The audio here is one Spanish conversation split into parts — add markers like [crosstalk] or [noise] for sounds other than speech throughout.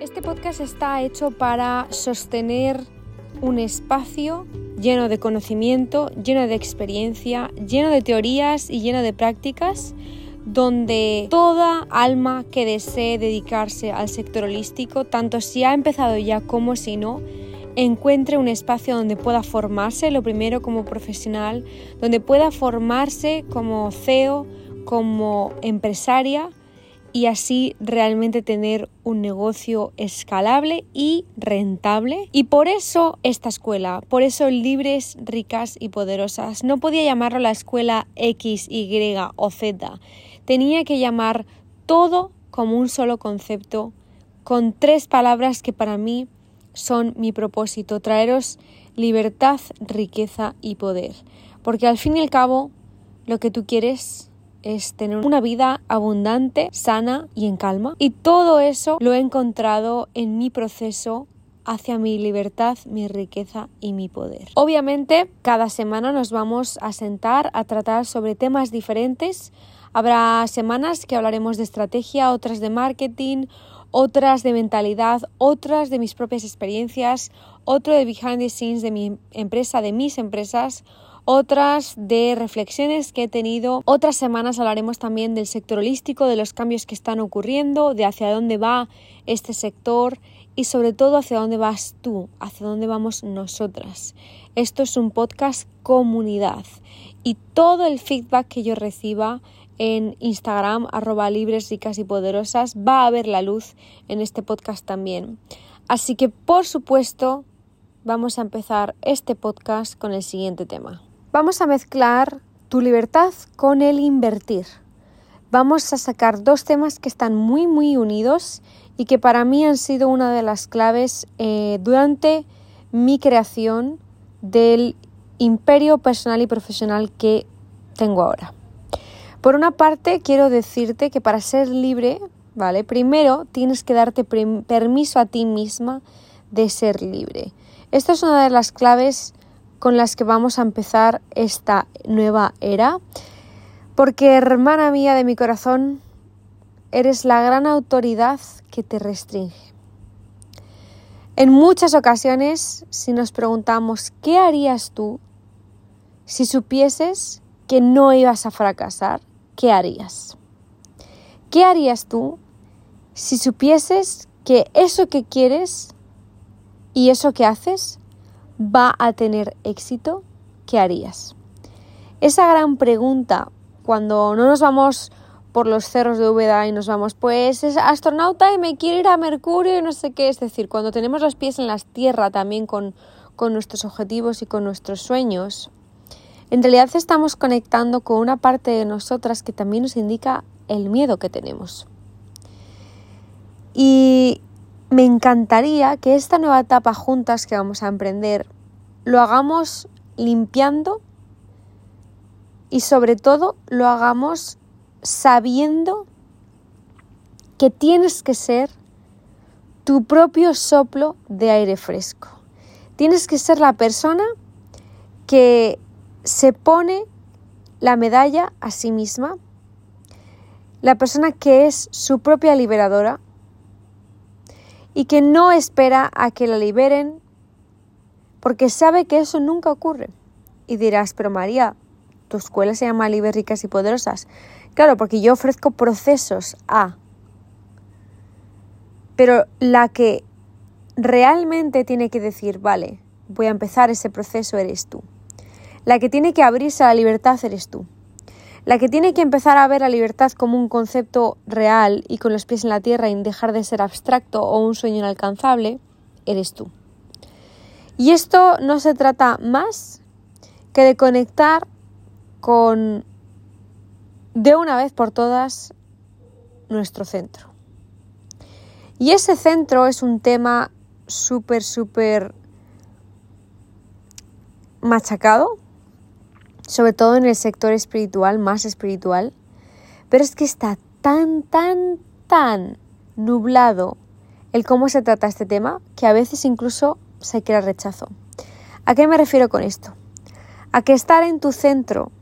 Este podcast está hecho para sostener un espacio lleno de conocimiento, lleno de experiencia, lleno de teorías y lleno de prácticas, donde toda alma que desee dedicarse al sector holístico, tanto si ha empezado ya como si no, encuentre un espacio donde pueda formarse, lo primero como profesional, donde pueda formarse como CEO, como empresaria y así realmente tener un negocio escalable y rentable. Y por eso esta escuela, por eso libres, ricas y poderosas. No podía llamarlo la escuela X, Y o Z. Tenía que llamar todo como un solo concepto, con tres palabras que para mí son mi propósito, traeros libertad, riqueza y poder. Porque al fin y al cabo, lo que tú quieres es tener una vida abundante, sana y en calma. Y todo eso lo he encontrado en mi proceso hacia mi libertad, mi riqueza y mi poder. Obviamente, cada semana nos vamos a sentar a tratar sobre temas diferentes. Habrá semanas que hablaremos de estrategia, otras de marketing, otras de mentalidad, otras de mis propias experiencias, otro de behind the scenes de mi empresa, de mis empresas, otras de reflexiones que he tenido. Otras semanas hablaremos también del sector holístico, de los cambios que están ocurriendo, de hacia dónde va este sector y sobre todo hacia dónde vas tú, hacia dónde vamos nosotras. Esto es un podcast comunidad y todo el feedback que yo reciba en Instagram, arroba libres, ricas y poderosas, va a ver la luz en este podcast también. Así que, por supuesto, vamos a empezar este podcast con el siguiente tema. Vamos a mezclar tu libertad con el invertir. Vamos a sacar dos temas que están muy muy unidos y que para mí han sido una de las claves eh, durante mi creación del imperio personal y profesional que tengo ahora. Por una parte, quiero decirte que para ser libre, ¿vale? Primero tienes que darte permiso a ti misma de ser libre. Esto es una de las claves con las que vamos a empezar esta nueva era. Porque, hermana mía de mi corazón, eres la gran autoridad que te restringe. En muchas ocasiones, si nos preguntamos, ¿qué harías tú si supieses que no ibas a fracasar? ¿Qué harías? ¿Qué harías tú si supieses que eso que quieres y eso que haces va a tener éxito, ¿qué harías? Esa gran pregunta, cuando no nos vamos por los cerros de Úbeda y nos vamos, pues es astronauta y me quiero ir a Mercurio y no sé qué, es decir, cuando tenemos los pies en la tierra también con, con nuestros objetivos y con nuestros sueños, en realidad estamos conectando con una parte de nosotras que también nos indica el miedo que tenemos. Y me encantaría que esta nueva etapa juntas que vamos a emprender lo hagamos limpiando y sobre todo lo hagamos sabiendo que tienes que ser tu propio soplo de aire fresco. Tienes que ser la persona que se pone la medalla a sí misma, la persona que es su propia liberadora, y que no espera a que la liberen porque sabe que eso nunca ocurre. Y dirás, pero María, tu escuela se llama Libres, Ricas y Poderosas. Claro, porque yo ofrezco procesos a. Pero la que realmente tiene que decir, vale, voy a empezar ese proceso eres tú. La que tiene que abrirse a la libertad eres tú. La que tiene que empezar a ver la libertad como un concepto real y con los pies en la tierra y dejar de ser abstracto o un sueño inalcanzable, eres tú. Y esto no se trata más que de conectar con, de una vez por todas, nuestro centro. Y ese centro es un tema súper, súper machacado sobre todo en el sector espiritual, más espiritual, pero es que está tan, tan, tan nublado el cómo se trata este tema que a veces incluso se crea rechazo. ¿A qué me refiero con esto? A que estar en tu centro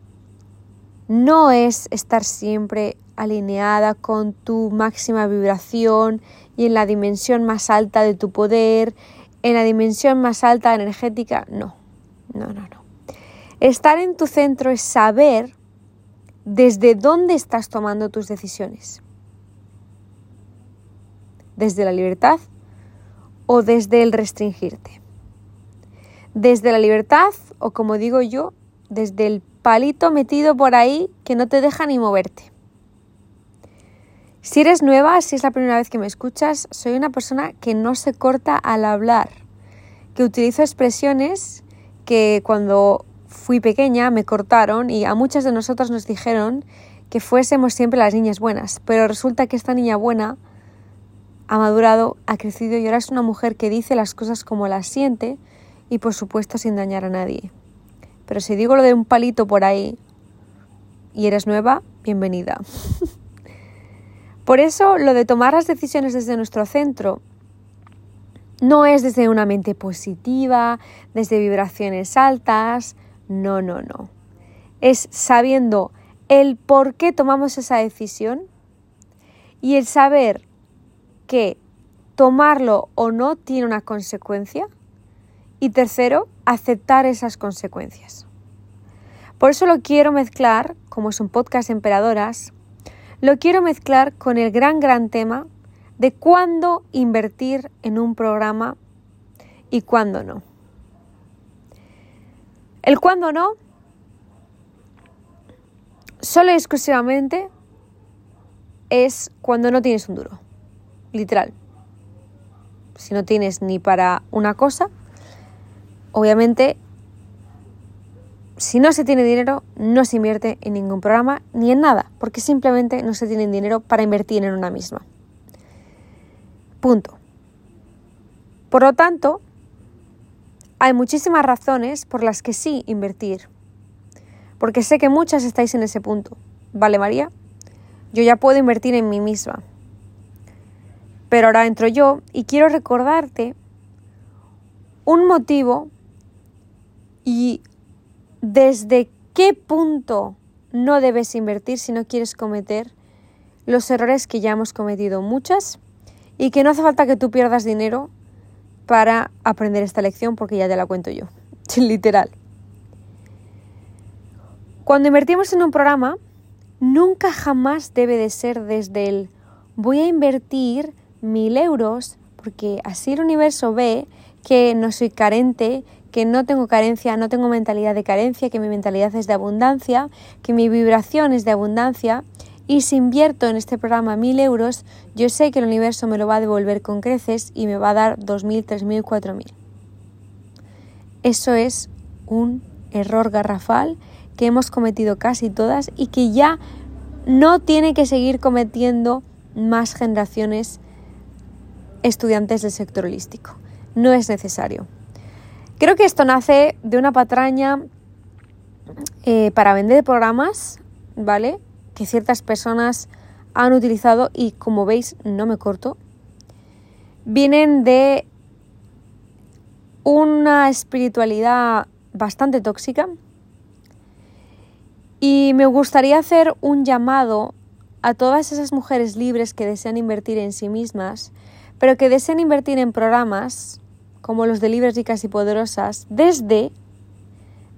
no es estar siempre alineada con tu máxima vibración y en la dimensión más alta de tu poder, en la dimensión más alta energética. No, no, no, no. Estar en tu centro es saber desde dónde estás tomando tus decisiones. Desde la libertad o desde el restringirte. Desde la libertad o como digo yo, desde el palito metido por ahí que no te deja ni moverte. Si eres nueva, si es la primera vez que me escuchas, soy una persona que no se corta al hablar, que utilizo expresiones que cuando fui pequeña me cortaron y a muchas de nosotras nos dijeron que fuésemos siempre las niñas buenas, pero resulta que esta niña buena ha madurado, ha crecido y ahora es una mujer que dice las cosas como las siente y por supuesto sin dañar a nadie. Pero si digo lo de un palito por ahí y eres nueva, bienvenida. [laughs] por eso lo de tomar las decisiones desde nuestro centro no es desde una mente positiva, desde vibraciones altas, no, no, no. Es sabiendo el por qué tomamos esa decisión y el saber que tomarlo o no tiene una consecuencia y tercero, aceptar esas consecuencias. Por eso lo quiero mezclar, como es un podcast emperadoras, lo quiero mezclar con el gran, gran tema de cuándo invertir en un programa y cuándo no. El cuándo no, solo y exclusivamente es cuando no tienes un duro, literal. Si no tienes ni para una cosa, Obviamente, si no se tiene dinero, no se invierte en ningún programa ni en nada, porque simplemente no se tiene dinero para invertir en una misma. Punto. Por lo tanto, hay muchísimas razones por las que sí invertir. Porque sé que muchas estáis en ese punto. ¿Vale, María? Yo ya puedo invertir en mí misma. Pero ahora entro yo y quiero recordarte un motivo y desde qué punto no debes invertir si no quieres cometer los errores que ya hemos cometido muchas y que no hace falta que tú pierdas dinero para aprender esta lección porque ya te la cuento yo, [laughs] literal. Cuando invertimos en un programa, nunca jamás debe de ser desde el voy a invertir mil euros porque así el universo ve que no soy carente, que no tengo carencia, no tengo mentalidad de carencia, que mi mentalidad es de abundancia, que mi vibración es de abundancia. Y si invierto en este programa mil euros, yo sé que el universo me lo va a devolver con creces y me va a dar dos mil, tres mil, cuatro mil. Eso es un error garrafal que hemos cometido casi todas y que ya no tiene que seguir cometiendo más generaciones estudiantes del sector holístico. No es necesario. Creo que esto nace de una patraña eh, para vender programas, ¿vale? Que ciertas personas han utilizado y como veis no me corto. Vienen de una espiritualidad bastante tóxica y me gustaría hacer un llamado a todas esas mujeres libres que desean invertir en sí mismas, pero que desean invertir en programas como los de libres, ricas y poderosas, desde,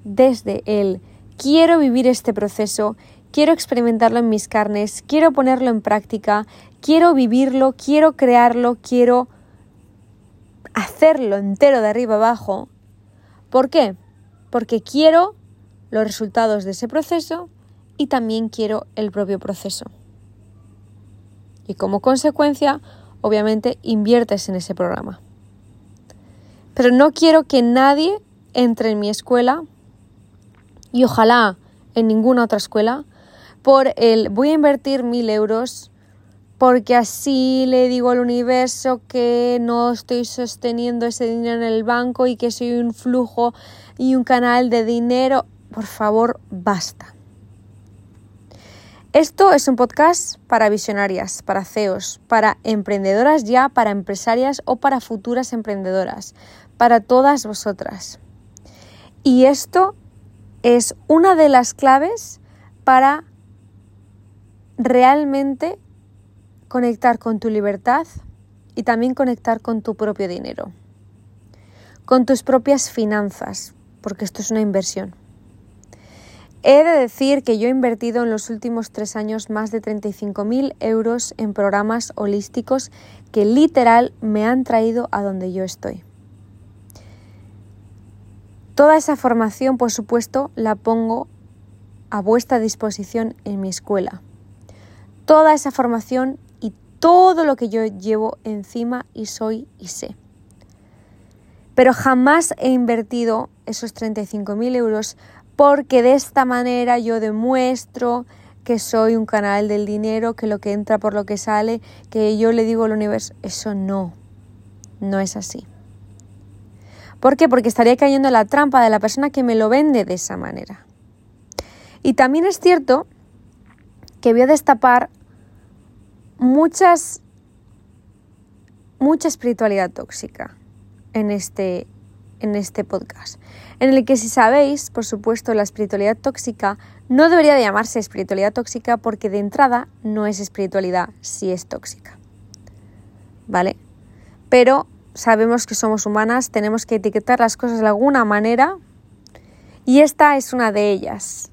desde el quiero vivir este proceso, quiero experimentarlo en mis carnes, quiero ponerlo en práctica, quiero vivirlo, quiero crearlo, quiero hacerlo entero de arriba abajo. ¿Por qué? Porque quiero los resultados de ese proceso y también quiero el propio proceso. Y como consecuencia, obviamente, inviertes en ese programa. Pero no quiero que nadie entre en mi escuela y ojalá en ninguna otra escuela por el voy a invertir mil euros porque así le digo al universo que no estoy sosteniendo ese dinero en el banco y que soy un flujo y un canal de dinero. Por favor, basta. Esto es un podcast para visionarias, para CEOs, para emprendedoras ya, para empresarias o para futuras emprendedoras, para todas vosotras. Y esto es una de las claves para realmente conectar con tu libertad y también conectar con tu propio dinero, con tus propias finanzas, porque esto es una inversión. He de decir que yo he invertido en los últimos tres años más de 35.000 euros en programas holísticos que literal me han traído a donde yo estoy. Toda esa formación, por supuesto, la pongo a vuestra disposición en mi escuela. Toda esa formación y todo lo que yo llevo encima y soy y sé. Pero jamás he invertido esos 35.000 euros porque de esta manera yo demuestro que soy un canal del dinero, que lo que entra por lo que sale, que yo le digo al universo, eso no, no es así. ¿Por qué? Porque estaría cayendo en la trampa de la persona que me lo vende de esa manera. Y también es cierto que voy a destapar muchas, mucha espiritualidad tóxica en este, en este podcast. En el que si sabéis, por supuesto, la espiritualidad tóxica no debería de llamarse espiritualidad tóxica porque de entrada no es espiritualidad si es tóxica. ¿Vale? Pero sabemos que somos humanas, tenemos que etiquetar las cosas de alguna manera y esta es una de ellas.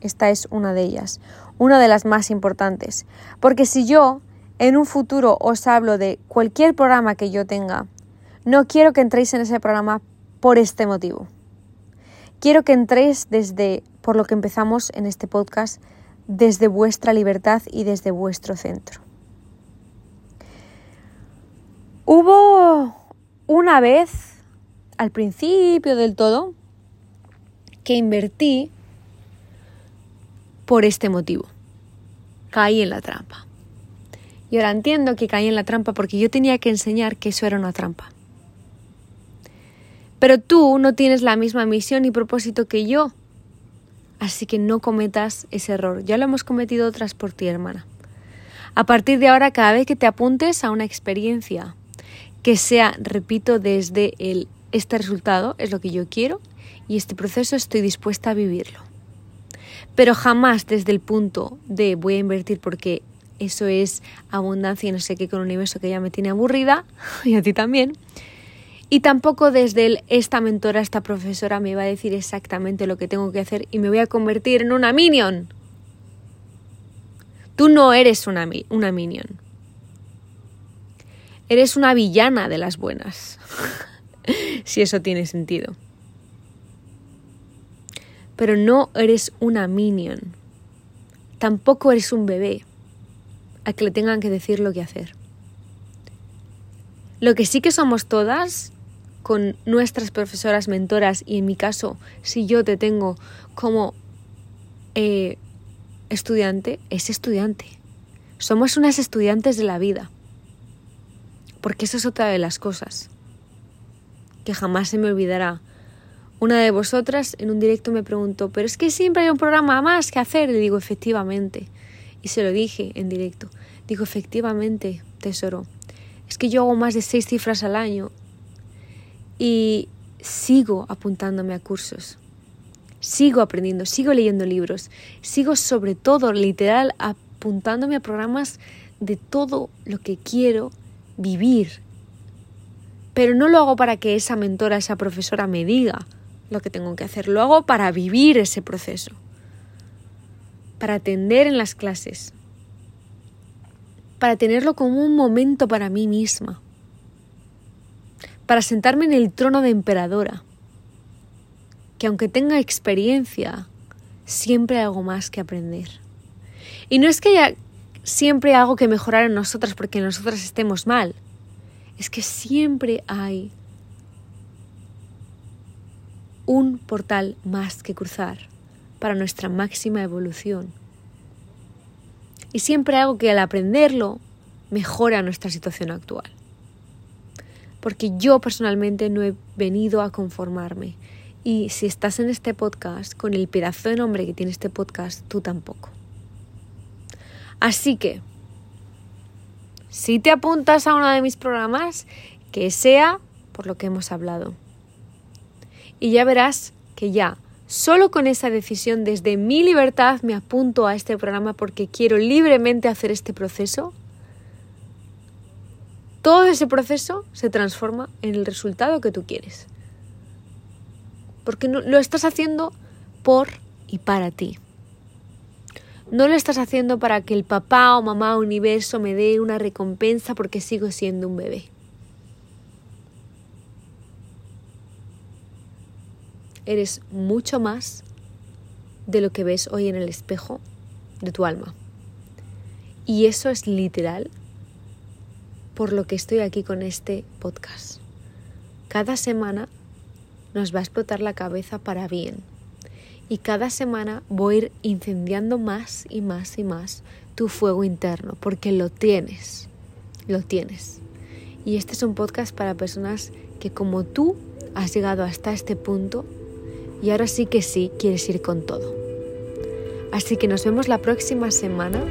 Esta es una de ellas, una de las más importantes. Porque si yo en un futuro os hablo de cualquier programa que yo tenga, no quiero que entréis en ese programa por este motivo. Quiero que entréis desde, por lo que empezamos en este podcast, desde vuestra libertad y desde vuestro centro. Hubo una vez, al principio del todo, que invertí por este motivo. Caí en la trampa. Y ahora entiendo que caí en la trampa porque yo tenía que enseñar que eso era una trampa. Pero tú no tienes la misma misión y propósito que yo. Así que no cometas ese error. Ya lo hemos cometido otras por ti, hermana. A partir de ahora, cada vez que te apuntes a una experiencia que sea, repito, desde el este resultado es lo que yo quiero y este proceso estoy dispuesta a vivirlo pero jamás desde el punto de voy a invertir porque eso es abundancia y no sé qué con un universo que ya me tiene aburrida [laughs] y a ti también. Y tampoco desde el esta mentora, esta profesora me va a decir exactamente lo que tengo que hacer y me voy a convertir en una minion. Tú no eres una, una minion. Eres una villana de las buenas. [laughs] si eso tiene sentido pero no eres una minion. Tampoco eres un bebé a que le tengan que decir lo que hacer. Lo que sí que somos todas, con nuestras profesoras mentoras, y en mi caso, si yo te tengo como eh, estudiante, es estudiante. Somos unas estudiantes de la vida. Porque eso es otra de las cosas que jamás se me olvidará una de vosotras en un directo me preguntó, pero es que siempre hay un programa más que hacer. Le digo, efectivamente. Y se lo dije en directo. Digo, efectivamente, tesoro. Es que yo hago más de seis cifras al año y sigo apuntándome a cursos. Sigo aprendiendo, sigo leyendo libros, sigo sobre todo, literal, apuntándome a programas de todo lo que quiero vivir. Pero no lo hago para que esa mentora, esa profesora me diga, lo que tengo que hacer. Lo hago para vivir ese proceso, para atender en las clases, para tenerlo como un momento para mí misma, para sentarme en el trono de emperadora, que aunque tenga experiencia, siempre hago más que aprender. Y no es que haya siempre algo que mejorar en nosotras porque nosotras estemos mal, es que siempre hay un portal más que cruzar para nuestra máxima evolución. Y siempre hago que al aprenderlo mejora nuestra situación actual. Porque yo personalmente no he venido a conformarme. Y si estás en este podcast, con el pedazo de nombre que tiene este podcast, tú tampoco. Así que, si te apuntas a uno de mis programas, que sea por lo que hemos hablado y ya verás que ya Solo con esa decisión desde mi libertad me apunto a este programa porque quiero libremente hacer este proceso. Todo ese proceso se transforma en el resultado que tú quieres. Porque no, lo estás haciendo por y para ti. No lo estás haciendo para que el papá o mamá universo me dé una recompensa porque sigo siendo un bebé. Eres mucho más de lo que ves hoy en el espejo de tu alma. Y eso es literal por lo que estoy aquí con este podcast. Cada semana nos va a explotar la cabeza para bien y cada semana voy a ir incendiando más y más y más tu fuego interno, porque lo tienes, lo tienes. Y este es un podcast para personas que como tú has llegado hasta este punto y ahora sí que sí quieres ir con todo. Así que nos vemos la próxima semana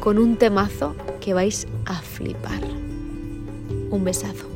con un temazo que vais a flipar. Un besazo.